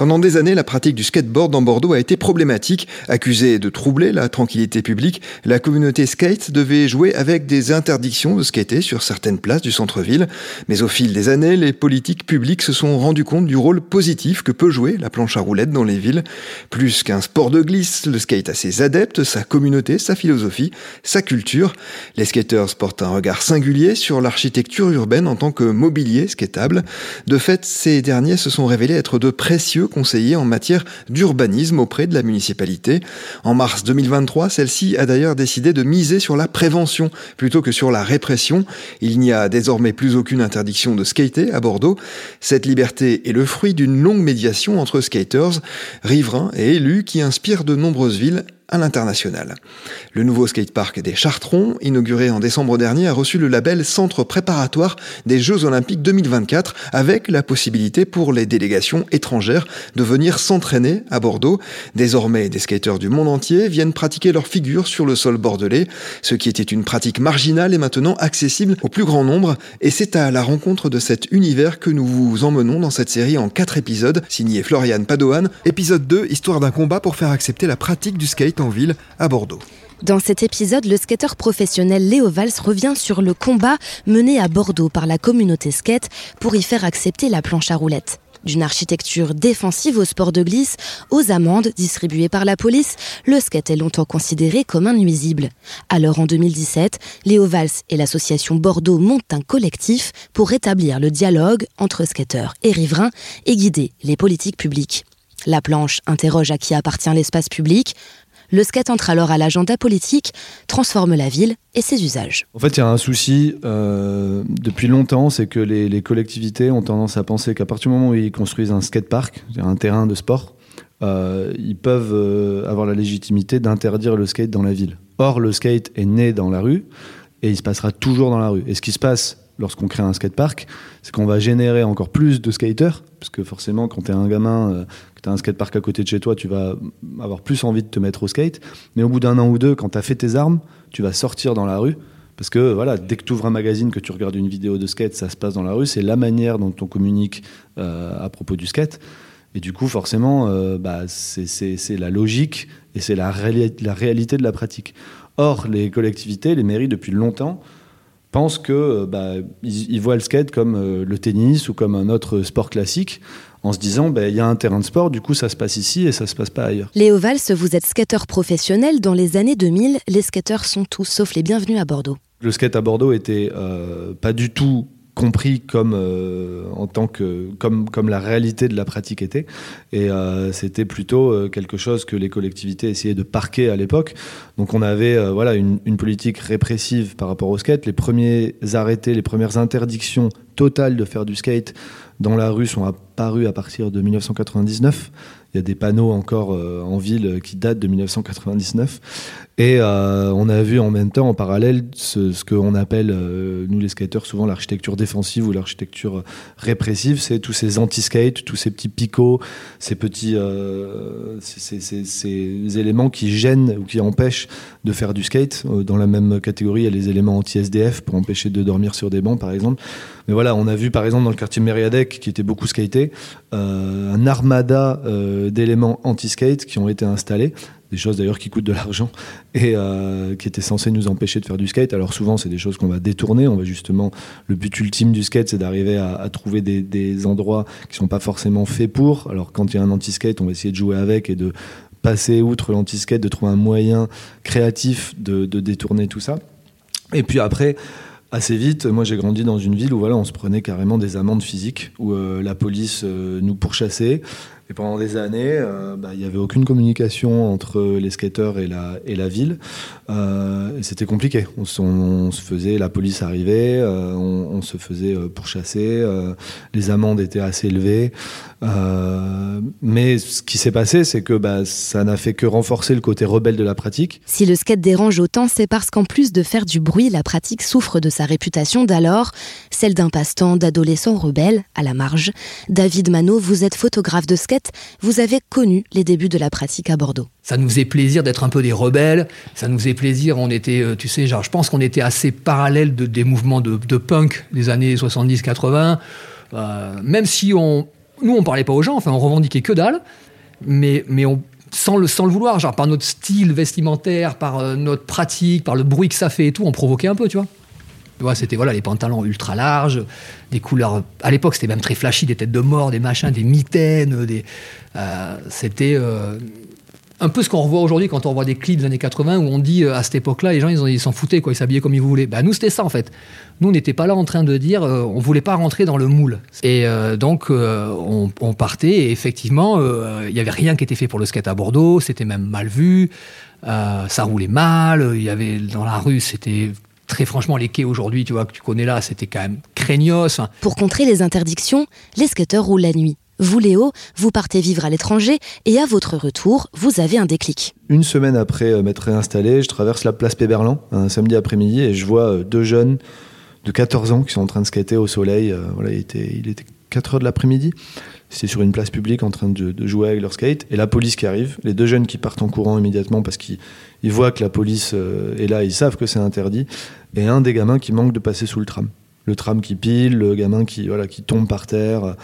Pendant des années, la pratique du skateboard dans Bordeaux a été problématique. Accusée de troubler la tranquillité publique, la communauté skate devait jouer avec des interdictions de skater sur certaines places du centre-ville. Mais au fil des années, les politiques publiques se sont rendus compte du rôle positif que peut jouer la planche à roulettes dans les villes. Plus qu'un sport de glisse, le skate a ses adeptes, sa communauté, sa philosophie, sa culture. Les skaters portent un regard singulier sur l'architecture urbaine en tant que mobilier skatable. De fait, ces derniers se sont révélés être de précieux conseiller en matière d'urbanisme auprès de la municipalité. En mars 2023, celle-ci a d'ailleurs décidé de miser sur la prévention plutôt que sur la répression. Il n'y a désormais plus aucune interdiction de skater à Bordeaux. Cette liberté est le fruit d'une longue médiation entre skaters, riverains et élus qui inspirent de nombreuses villes à l'international. Le nouveau skatepark des Chartrons, inauguré en décembre dernier, a reçu le label Centre préparatoire des Jeux Olympiques 2024 avec la possibilité pour les délégations étrangères de venir s'entraîner à Bordeaux. Désormais, des skateurs du monde entier viennent pratiquer leur figure sur le sol bordelais. Ce qui était une pratique marginale est maintenant accessible au plus grand nombre et c'est à la rencontre de cet univers que nous vous emmenons dans cette série en quatre épisodes, signé Florian Padoan. Épisode 2, histoire d'un combat pour faire accepter la pratique du skate Dans cet épisode, le skateur professionnel Léo Valls revient sur le combat mené à Bordeaux par la communauté skate pour y faire accepter la planche à roulettes. D'une architecture défensive au sport de glisse, aux amendes distribuées par la police, le skate est longtemps considéré comme un nuisible. Alors en 2017, Léo Valls et l'association Bordeaux montent un collectif pour rétablir le dialogue entre skateurs et riverains et guider les politiques publiques. La planche interroge à qui appartient l'espace public, le skate entre alors à l'agenda politique, transforme la ville et ses usages. En fait, il y a un souci euh, depuis longtemps, c'est que les, collectivités ont tendance à penser qu'à partir du moment où ils construisent un skatepark, un terrain de sport, euh, ils peuvent euh, avoir la légitimité d'interdire le skate dans la ville. Or, le skate est né dans la rue et il se passera toujours dans la rue. Et ce qui se passe lorsqu'on crée un skatepark, c'est qu'on va générer encore plus de skaters, parce que forcément, quand tu es un gamin, que tu as un skatepark à côté de chez toi, tu vas avoir plus envie de te mettre au skate. Mais au bout d'un an ou deux, quand tu as fait tes armes, tu vas sortir dans la rue. Parce que voilà, dès que tu ouvres un magazine, que tu regardes une vidéo de skate, ça se passe dans la rue. C'est la manière dont on communique euh, à propos du skate. Et du coup, forcément, euh, bah, c'est la logique et c'est la, la réalité de la pratique. Or, les collectivités, les mairies, depuis longtemps, pensent que euh, bah, ils, voient le skate comme euh, le tennis ou comme un autre sport classique en se disant bah, il y a un terrain de sport, du coup ça se passe ici et ça se passe pas ailleurs. Léo Valls, vous êtes skateur professionnel. Dans les années 2000, les skateurs sont tous sauf les bienvenus à Bordeaux. Le skate à Bordeaux était euh, pas du tout compris comme euh, en tant que comme comme la réalité de la pratique était. Et euh, c'était plutôt euh, quelque chose que les collectivités essayaient de parquer à l'époque. Donc on avait voilà une, une, politique répressive par rapport au skate les premiers arrêtés les premières interdictions totales de faire du skate dans la rue sont apparues à partir de 1999 il y a des panneaux encore en ville qui datent de 1999 et euh, on a vu en même temps, en parallèle, ce, ce qu'on appelle, euh, nous les skateurs, souvent l'architecture défensive ou l'architecture répressive. C'est tous ces anti-skates, tous ces petits picots, ces petits euh, ces, éléments qui gênent ou qui empêchent de faire du skate. Dans la même catégorie, il y a les éléments anti-SDF pour empêcher de dormir sur des bancs, par exemple. Mais voilà, on a vu par exemple dans le quartier Mériadec, qui était beaucoup skaté, un armada d'éléments anti-skate qui ont été installés des choses d'ailleurs qui coûtent de l'argent et euh, qui étaient censées nous empêcher de faire du skate. Alors souvent, c'est des choses qu'on va détourner. On va justement, le but ultime du skate, c'est d'arriver à, trouver des, endroits qui sont pas forcément faits pour. Alors quand il y a un anti-skate, on va essayer de jouer avec et de passer outre l'anti-skate, de trouver un moyen créatif de détourner tout ça. Et puis après, assez vite, moi j'ai grandi dans une ville où voilà, on se prenait carrément des amendes physiques, où euh, la police euh, nous pourchassait. Et pendant des années, euh, bah, il n'y avait aucune communication entre les skateurs et la, et la ville. Euh, c'était compliqué. On, se- faisait, la police arrivait, euh, on, se faisait euh, pourchasser. euh, les amendes étaient assez élevées. Euh, mais ce qui s'est passé, c'est que bah, ça n'a fait que renforcer le côté rebelle de la pratique. Si le skate dérange autant, c'est parce qu'en plus de faire du bruit, la pratique souffre de sa réputation d'alors, celle d'un passe-temps d'adolescents rebelles, à la marge. David Manot, vous êtes photographe de skate, vous avez connu les débuts de la pratique à Bordeaux. Ça nous faisait plaisir d'être un peu des rebelles. Ça nous faisait plaisir. On était, euh, tu sais, genre, je pense qu'on était assez parallèle de, des mouvements de, de punk des années 70-80. Euh, même si on, nous, on parlait pas aux gens. Enfin, on revendiquait que dalle. Mais, mais on, sans le, sans le vouloir, genre par notre style vestimentaire, par euh, notre pratique, par le bruit que ça fait et tout, on provoquait un peu, tu vois. C'était voilà, les pantalons ultra larges, des couleurs. À l'époque, c'était même très flashy, des têtes de mort, des machins, des mitaines. Des, euh, c'était euh, un peu ce qu'on revoit aujourd'hui quand on revoit des clips des années 80 où on dit euh, à cette époque-là, les gens ils en- ils s'en foutaient, quoi, ils s'habillaient comme ils voulaient. Bah, nous, c'était ça en fait. Nous, on n'était pas là en train de dire, on voulait pas rentrer dans le moule. Et donc, on, partait et effectivement, il y avait rien qui était fait pour le skate à Bordeaux, c'était même mal vu, ça roulait mal, il y avait dans la rue, c'était très franchement les quais aujourd'hui, tu vois, que tu connais là, c'était quand même craignos. Pour contrer les interdictions, les skateurs roulent la nuit. Vous, Léo, vous partez vivre à l'étranger et à votre retour, vous avez un déclic. Une semaine après euh, m'être réinstallé, je traverse la place Péberlan un samedi après-midi et je vois euh, deux jeunes de 14 ans qui sont en train de skater au soleil. Euh, Voilà, il était, il était 4 heures de l'après-midi. C'était sur une place publique en train de, de jouer avec leur skate. Et la police qui arrive, les deux jeunes qui partent en courant immédiatement parce qu'ils ils voient que la police euh, est là, ils savent que c'est interdit. Et un des gamins qui manque de passer sous le tram. Le tram qui pile, le gamin qui, voilà, qui tombe par terre.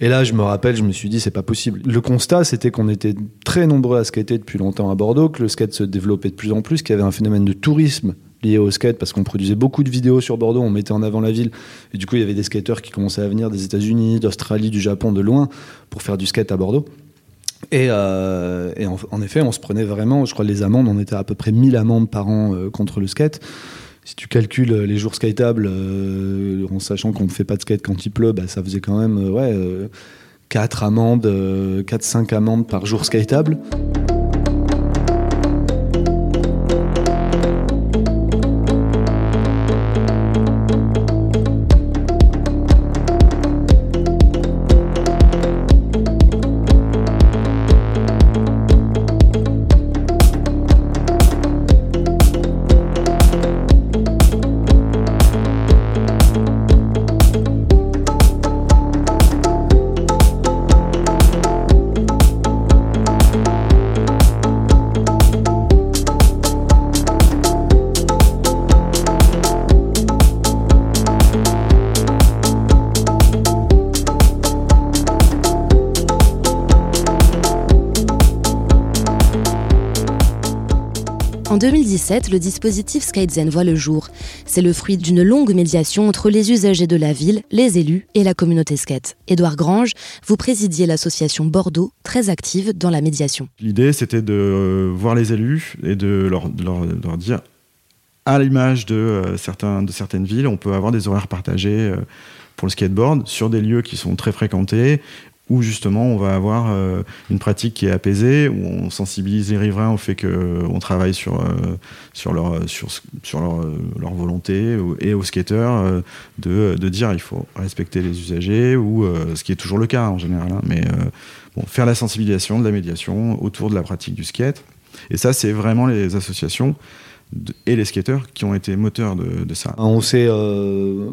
Et là, je me rappelle, je me suis dit, c'est pas possible. Le constat, c'était qu'on était très nombreux à skater depuis longtemps à Bordeaux, que le skate se développait de plus en plus, qu'il y avait un phénomène de tourisme lié au skate, parce qu'on produisait beaucoup de vidéos sur Bordeaux, on mettait en avant la ville. Et du coup, il y avait des skateurs qui commençaient à venir des États-Unis, d'Australie, du Japon, de loin, pour faire du skate à Bordeaux. Et, euh, en, effet, on se prenait vraiment, je crois, les amendes, on était à, peu près 1000 amendes par an euh, contre le skate. Si tu calcules euh, les jours skatables, euh, en sachant qu'on ne fait pas de skate quand il pleut, bah, ça faisait quand même ouais, euh, 4 amendes, 4-5 amendes par jour skatable. 2017, le dispositif SkateZen voit le jour. C'est le fruit d'une longue médiation entre les usagers de la ville, les élus et la communauté skate. Édouard Grange, vous présidiez l'association Bordeaux, très active dans la médiation. L'idée, c'était de euh, voir les élus et de leur, dire, à l'image de, euh, de certaines villes, on peut avoir des horaires partagés euh, pour le skateboard sur des lieux qui sont très fréquentés, où justement on va avoir euh, une pratique qui est apaisée, où on sensibilise les riverains au fait qu'on travaille sur, euh, leur, sur, euh, leur volonté, et aux skateurs de, dire il faut respecter les usagers, ou ce qui est toujours le cas en général, hein, mais bon, faire la sensibilisation, de la médiation autour de la pratique du skate. Et ça, c'est vraiment les associations et les skateurs qui ont été moteurs de, ça. On s'est euh,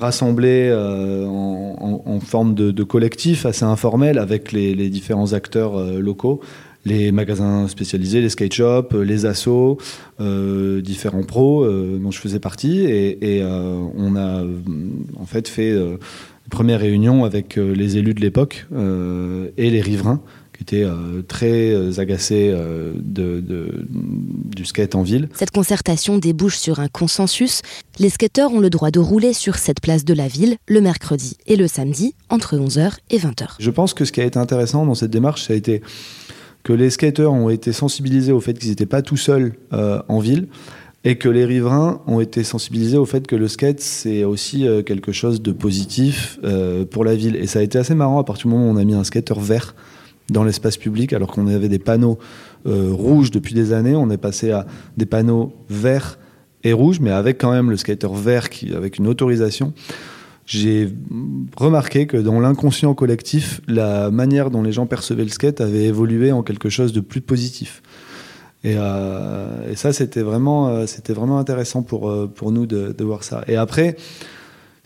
rassemblés euh, en, forme de, collectif assez informel avec les, différents acteurs euh, locaux, les magasins spécialisés, les skate shops, euh, les assos, différents pros dont je faisais partie. Et, on a en fait fait une première réunion avec les élus de l'époque et les riverains qui étaient euh, très euh, agacés euh, de, de- du skate en ville. Cette concertation débouche sur un consensus. Les skateurs ont le droit de rouler sur cette place de la ville le mercredi et le samedi entre 11h et 20h. Je pense que ce qui a été intéressant dans cette démarche, ça a été que les skateurs ont été sensibilisés au fait qu'ils n'étaient pas tout seuls en ville et que les riverains ont été sensibilisés au fait que le skate, c'est aussi quelque chose de positif pour la ville. Et ça a été assez marrant à partir du moment où on a mis un skater vert dans l'espace public, alors qu'on avait des panneaux euh, rouges depuis des années, on est passé à des panneaux verts et rouges, mais avec quand même le skater vert avec une autorisation. J'ai remarqué que dans l'inconscient collectif, la manière dont les gens percevaient le skate avait évolué en quelque chose de plus positif. Euh, et, ça, c'était vraiment, euh, c'était vraiment intéressant pour, euh, pour nous de, voir ça. Et après,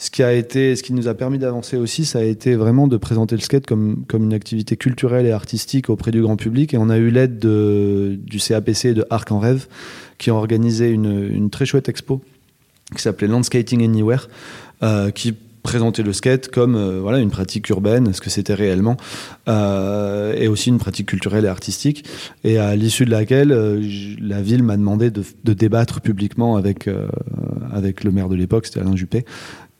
ce qui, a été, ce qui nous a permis d'avancer aussi, ça a été vraiment de présenter le skate comme, comme une activité culturelle et artistique auprès du grand public. Et on a eu l'aide du CAPC et de Arc en Rêve, qui ont organisé une, une très chouette expo qui s'appelait Landscating Anywhere, qui présenter le skate comme euh, voilà une pratique urbaine, ce que c'était réellement, euh, et aussi une pratique culturelle et artistique. Et à l'issue de laquelle euh, la ville m'a demandé de, débattre publiquement avec avec le maire de l'époque, c'était Alain Juppé.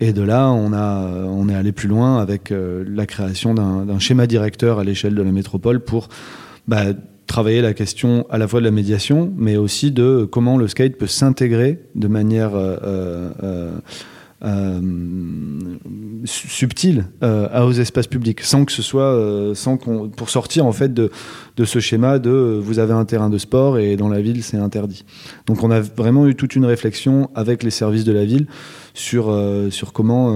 Et de là, on a on est allé plus loin avec la création d'un schéma directeur à l'échelle de la métropole pour bah, travailler la question à la fois de la médiation, mais aussi de comment le skate peut s'intégrer de manière euh, subtil euh, aux espaces publics, sans que ce soit, euh, sans qu'on, pour sortir en fait de, de ce schéma de vous avez un terrain de sport et dans la ville c'est interdit. Donc on a vraiment eu toute une réflexion avec les services de la ville sur, sur comment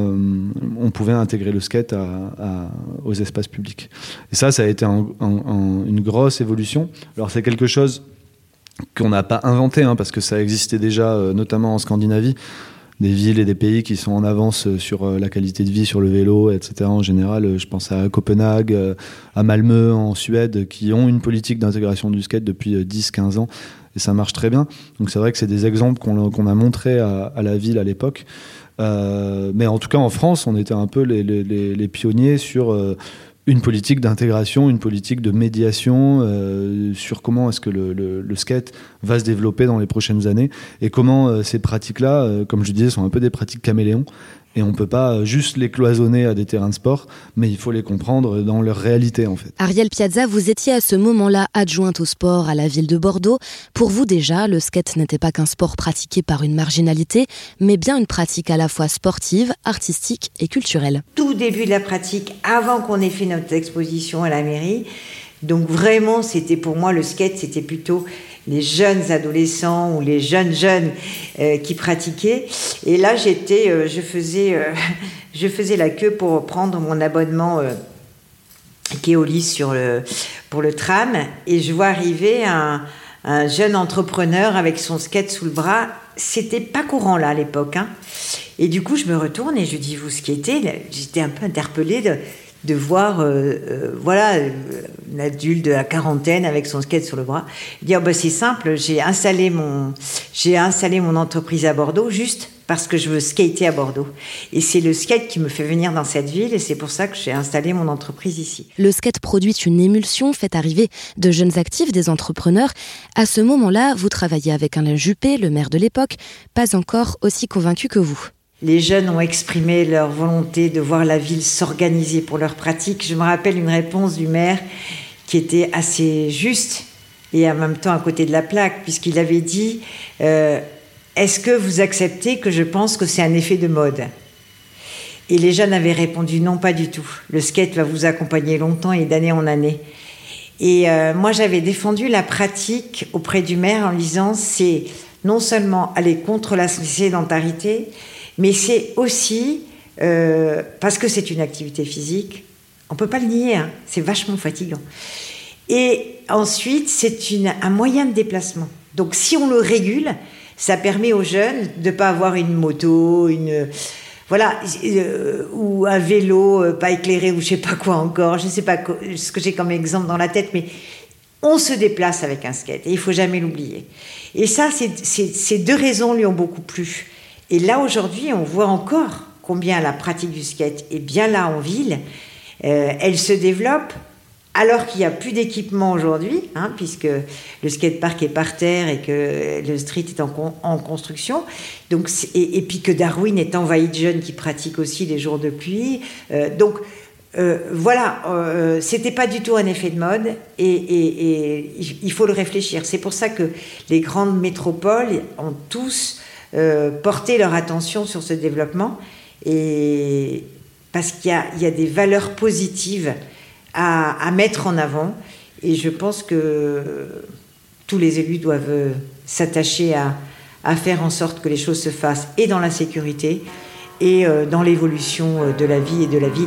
on pouvait intégrer le skate aux espaces publics. Et ça, ça a été une grosse évolution. Alors c'est quelque chose qu'on n'a pas inventé, hein, parce que ça existait déjà, notamment en Scandinavie des villes et des pays qui sont en avance euh, sur euh, la qualité de vie sur le vélo, etc. En général, euh, je pense à Copenhague, à Malmö en Suède, qui ont une politique d'intégration du skate depuis 10-15 ans. Et ça marche très bien. Donc c'est vrai que c'est des exemples qu'on a montrés à, la ville à l'époque. mais en tout cas, en France, on était un peu les, les pionniers sur une politique d'intégration, une politique de médiation euh, sur comment est-ce que le, le, skate va se développer dans les prochaines années et comment euh, ces pratiques-là, euh, comme je disais, sont un peu des pratiques caméléons et on ne peut pas juste les cloisonner à des terrains de sport, mais il faut les comprendre dans leur réalité en fait. Ariel Piazza, vous étiez à ce moment-là adjointe au sport à la ville de Bordeaux. Pour vous déjà, le skate n'était pas qu'un sport pratiqué par une marginalité, mais bien une pratique à la fois sportive, artistique et culturelle. Tout début de la pratique, avant qu'on ait fait notre exposition à la mairie, donc vraiment c'était pour moi le skate, c'était plutôt les jeunes adolescents ou les jeunes jeunes euh, qui pratiquaient. Et là, j'étais, euh, je faisais, euh, je faisais la queue pour prendre mon abonnement Keolis sur le, pour le tram, et je vois arriver un, un, jeune entrepreneur avec son skate sous le bras. C'était pas courant là à l'époque. Hein. Et du coup, je me retourne et je dis vous skatez? J'étais un peu interpellée de de voir, euh, euh, voilà, un adulte de la quarantaine avec son skate sur le bras, dire bah, c'est simple, j'ai installé mon, j'ai installé mon entreprise à Bordeaux juste parce que je veux skater à Bordeaux. Et c'est le skate qui me fait venir dans cette ville et c'est pour ça que j'ai installé mon entreprise ici. Le skate produit une émulsion, fait arriver de jeunes actifs, des entrepreneurs. À ce moment-là, vous travaillez avec Alain Juppé, le maire de l'époque, pas encore aussi convaincu que vous. Les jeunes ont exprimé leur volonté de voir la ville s'organiser pour leur pratique. Je me rappelle une réponse du maire qui était assez juste et en même temps à côté de la plaque, puisqu'il avait dit euh, Est-ce que vous acceptez que je pense que c'est un effet de mode? Et les jeunes avaient répondu Non, pas du tout. Le skate va vous accompagner longtemps et d'année en année. Et euh, moi, j'avais défendu la pratique auprès du maire en disant C'est non seulement aller contre la sédentarité, mais c'est aussi euh, parce que c'est une activité physique, on peut pas le nier, hein, c'est vachement fatigant. Et ensuite, c'est un moyen de déplacement. Donc si on le régule, ça permet aux jeunes de ne pas avoir une moto, une voilà, euh, ou un vélo euh, pas éclairé ou je sais pas quoi encore. Je ne sais pas ce que j'ai comme exemple dans la tête, mais on se déplace avec un skate et il faut jamais l'oublier. Et ça, ces deux raisons lui ont beaucoup plu. Et là, aujourd'hui, on voit encore combien la pratique du skate est bien là en ville. Euh, elle se développe alors qu'il n'y a plus d'équipement aujourd'hui, hein, puisque le skatepark est par terre et que le street est en, construction. Donc, et, puis que Darwin est envahi de jeunes qui pratiquent aussi les jours de pluie. Euh, donc, euh, voilà, euh, c'était pas du tout un effet de mode et, il faut le réfléchir. C'est pour ça que les grandes métropoles ont tous euh, porté leur attention sur ce développement. Et parce qu'il y, a, des valeurs positives à, mettre en avant. Et je pense que tous les élus doivent s'attacher à, à faire en sorte que les choses se fassent et dans la sécurité et dans l'évolution de la vie et de la ville.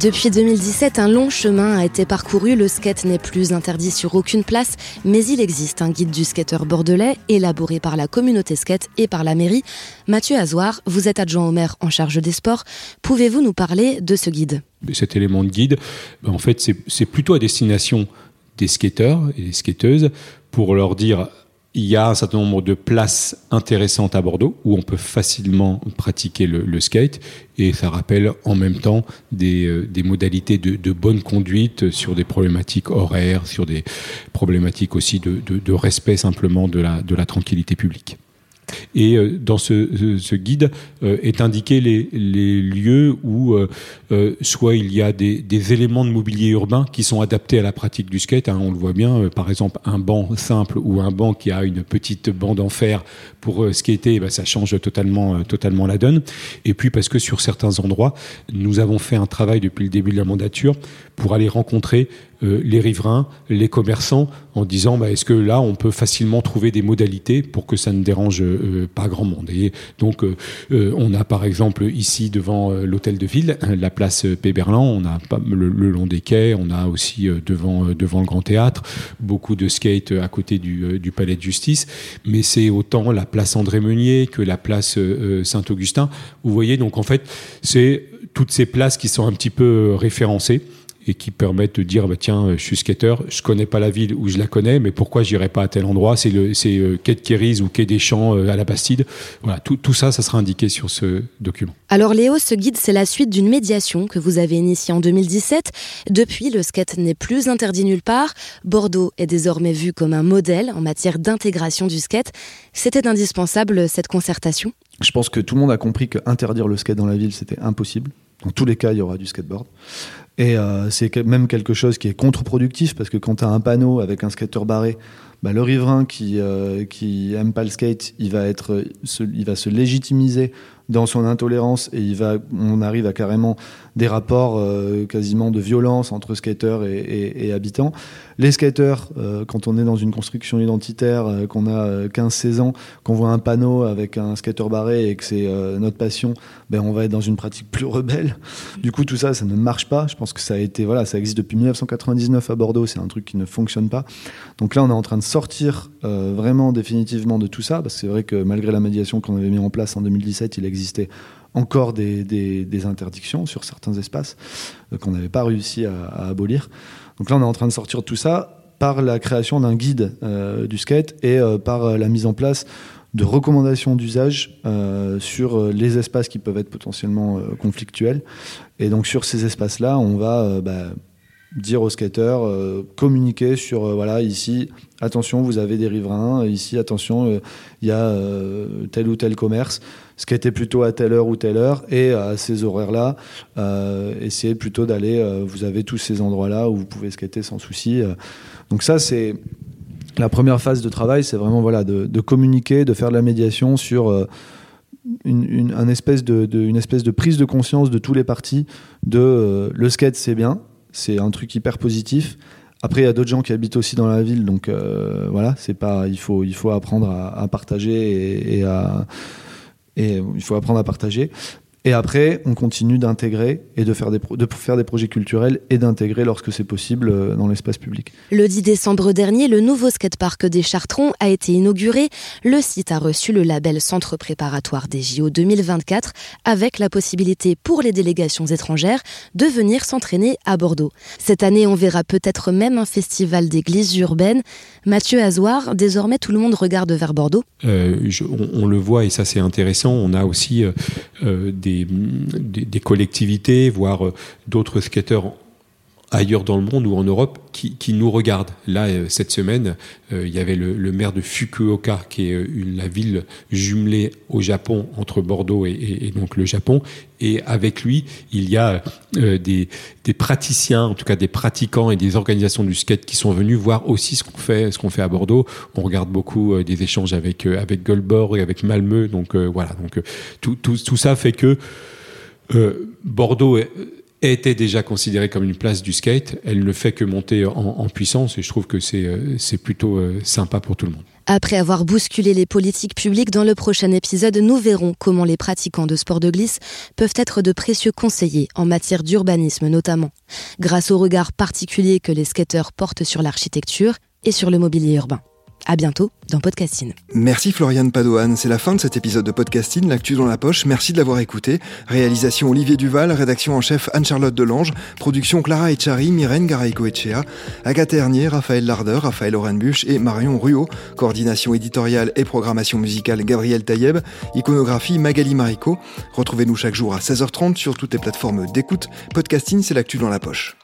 Depuis 2017, un long chemin a été parcouru. Le skate n'est plus interdit sur aucune place, mais il existe un guide du skateur bordelais élaboré par la communauté skate et par la mairie. Mathieu Azoir, vous êtes adjoint au maire en charge des sports. Pouvez-vous nous parler de ce guide? Cet élément de guide, ben, en fait, c'est plutôt à destination des skateurs et des skateuses pour leur dire il y a un certain nombre de places intéressantes à Bordeaux où on peut facilement pratiquer le, skate et ça rappelle en même temps des, euh, modalités de, bonne conduite sur des problématiques horaires, sur des problématiques aussi de, respect simplement de la tranquillité publique. Et euh, dans ce, guide euh, est indiqué les, lieux où euh, soit il y a des, éléments de mobilier urbain qui sont adaptés à la pratique du skate. Hein, on le voit bien, par exemple un banc simple ou un banc qui a une petite bande en fer pour skater, eh ben, ça change totalement, totalement la donne. Et puis parce que sur certains endroits, nous avons fait un travail depuis le début de la mandature pour aller rencontrer euh, les riverains, les commerçants, en disant bah, est-ce que là on peut facilement trouver des modalités pour que ça ne dérange euh, pas grand monde? Et donc euh, on a par exemple ici devant l'hôtel de ville, la place Péberlan, on a le, le, long des quais, on a aussi devant devant le Grand Théâtre beaucoup de skate à côté du, du palais de justice, mais c'est autant la place André Meunier que la place Saint-Augustin. Vous voyez donc en fait c'est toutes ces places qui sont un petit peu référencées et qui permettent de dire bah, tiens, je suis skater, je connais pas la ville où je la connais, mais pourquoi j'irai pas à tel endroit? C'est le c'est euh, quai de Kéris ou quai des Champs euh, à la Bastide. Voilà, tout, tout, ça, ça sera indiqué sur ce document. Alors Léo, ce guide, c'est la suite d'une médiation que vous avez initiée en 2017. Depuis, le skate n'est plus interdit nulle part. Bordeaux est désormais vu comme un modèle en matière d'intégration du skate. C'était indispensable cette concertation? Je pense que tout le monde a compris que interdire le skate dans la ville, c'était impossible. Dans tous les cas, il y aura du skateboard. Et euh, c'est même quelque chose qui est contre-productif parce que quand tu as un panneau avec un skater barré, bah, le riverain qui, euh, qui aime pas le skate, il être, il va se légitimiser dans son intolérance et il va, on arrive à carrément des rapports euh, quasiment de violence entre skateurs et, habitants. Les skateurs, euh, quand on est dans une construction identitaire, euh, qu'on a 15-16 ans, qu'on voit un panneau avec un skater barré et que c'est notre passion, ben on va être dans une pratique plus rebelle. Du coup, tout ça, ça ne marche pas. Je pense que ça a été, voilà, ça existe depuis 1999 à Bordeaux, c'est un truc qui ne fonctionne pas. Donc là, on est en train de sortir vraiment définitivement de tout ça, parce que c'est vrai que malgré la médiation qu'on avait mis en place en 2017, il existait encore des, interdictions sur certains espaces euh, qu'on n'avait pas réussi à, abolir. Donc là, on est en train de sortir de tout ça par la création d'un guide euh, du skate et euh, par la mise en place de recommandations d'usage sur les espaces qui peuvent être potentiellement conflictuels. Et donc sur ces espaces-là, on va bah, dire aux skateurs, communiquer sur, voilà, ici, attention, vous avez des riverains, ici, attention, il y a tel ou tel commerce était plutôt à telle heure ou telle heure, et à ces horaires-là, euh, essayer plutôt d'aller, euh, vous avez tous ces endroits-là où vous pouvez skater sans souci. Euh. Donc ça, c'est la première phase de travail, c'est vraiment voilà, de, communiquer, de faire de la médiation sur une, espèce de, une espèce de prise de conscience de tous les partis de le skate, c'est bien, c'est un truc hyper positif. Après, il y a d'autres gens qui habitent aussi dans la ville, donc voilà, c'est pas, il faut, apprendre à, partager et, à, et il faut apprendre à partager. Et après, on continue d'intégrer et de faire, des de faire des projets culturels et d'intégrer lorsque c'est possible euh, dans l'espace public. Le 10 décembre dernier, le nouveau skatepark des Chartrons a été inauguré. Le site a reçu le label Centre préparatoire des JO 2024 avec la possibilité pour les délégations étrangères de venir s'entraîner à Bordeaux. Cette année, on verra peut-être même un festival d'églises urbaines. Mathieu Azoir, désormais tout le monde regarde vers Bordeaux. Euh, on, le voit et ça c'est intéressant. On a aussi euh, euh, des, collectivités, voire d'autres skateurs ailleurs dans le monde ou en Europe qui, qui nous regardent. Là, euh, cette semaine, euh, il y avait le, le, maire de Fukuoka, qui est euh, une, la ville jumelée au Japon, entre Bordeaux et, et, donc le Japon. Et avec lui, il y a des, des, praticiens, en tout cas des pratiquants et des organisations du skate qui sont venus voir aussi ce qu'on fait, ce qu'on fait à Bordeaux. On regarde beaucoup des échanges avec, avec Goldborg et avec Malmö. Donc voilà, donc tout, tout, tout ça fait que Bordeaux est était déjà considérée comme une place du skate. Elle ne fait que monter en, puissance et je trouve que c'est euh, plutôt euh, sympa pour tout le monde. Après avoir bousculé les politiques publiques dans le prochain épisode, nous verrons comment les pratiquants de sport de glisse peuvent être de précieux conseillers en matière d'urbanisme notamment, grâce au regard particulier que les skateurs portent sur l'architecture et sur le mobilier urbain. À bientôt dans Podcasting. Merci Floriane Padoan. C'est la fin de cet épisode de Podcasting, l'actu dans la poche. Merci de l'avoir écouté. Réalisation Olivier Duval, rédaction en chef Anne-Charlotte Delange, production Clara Echari, Myrène Garaïco-Echea, Agathe Ternier, Raphaël Larder, Raphaël Orenbuch et Marion Ruot. Coordination éditoriale et programmation musicale Gabriel Taïeb. Iconographie Magali Marico. Retrouvez-nous chaque jour à 16h30 sur toutes les plateformes d'écoute. Podcasting, c'est l'actu dans la poche.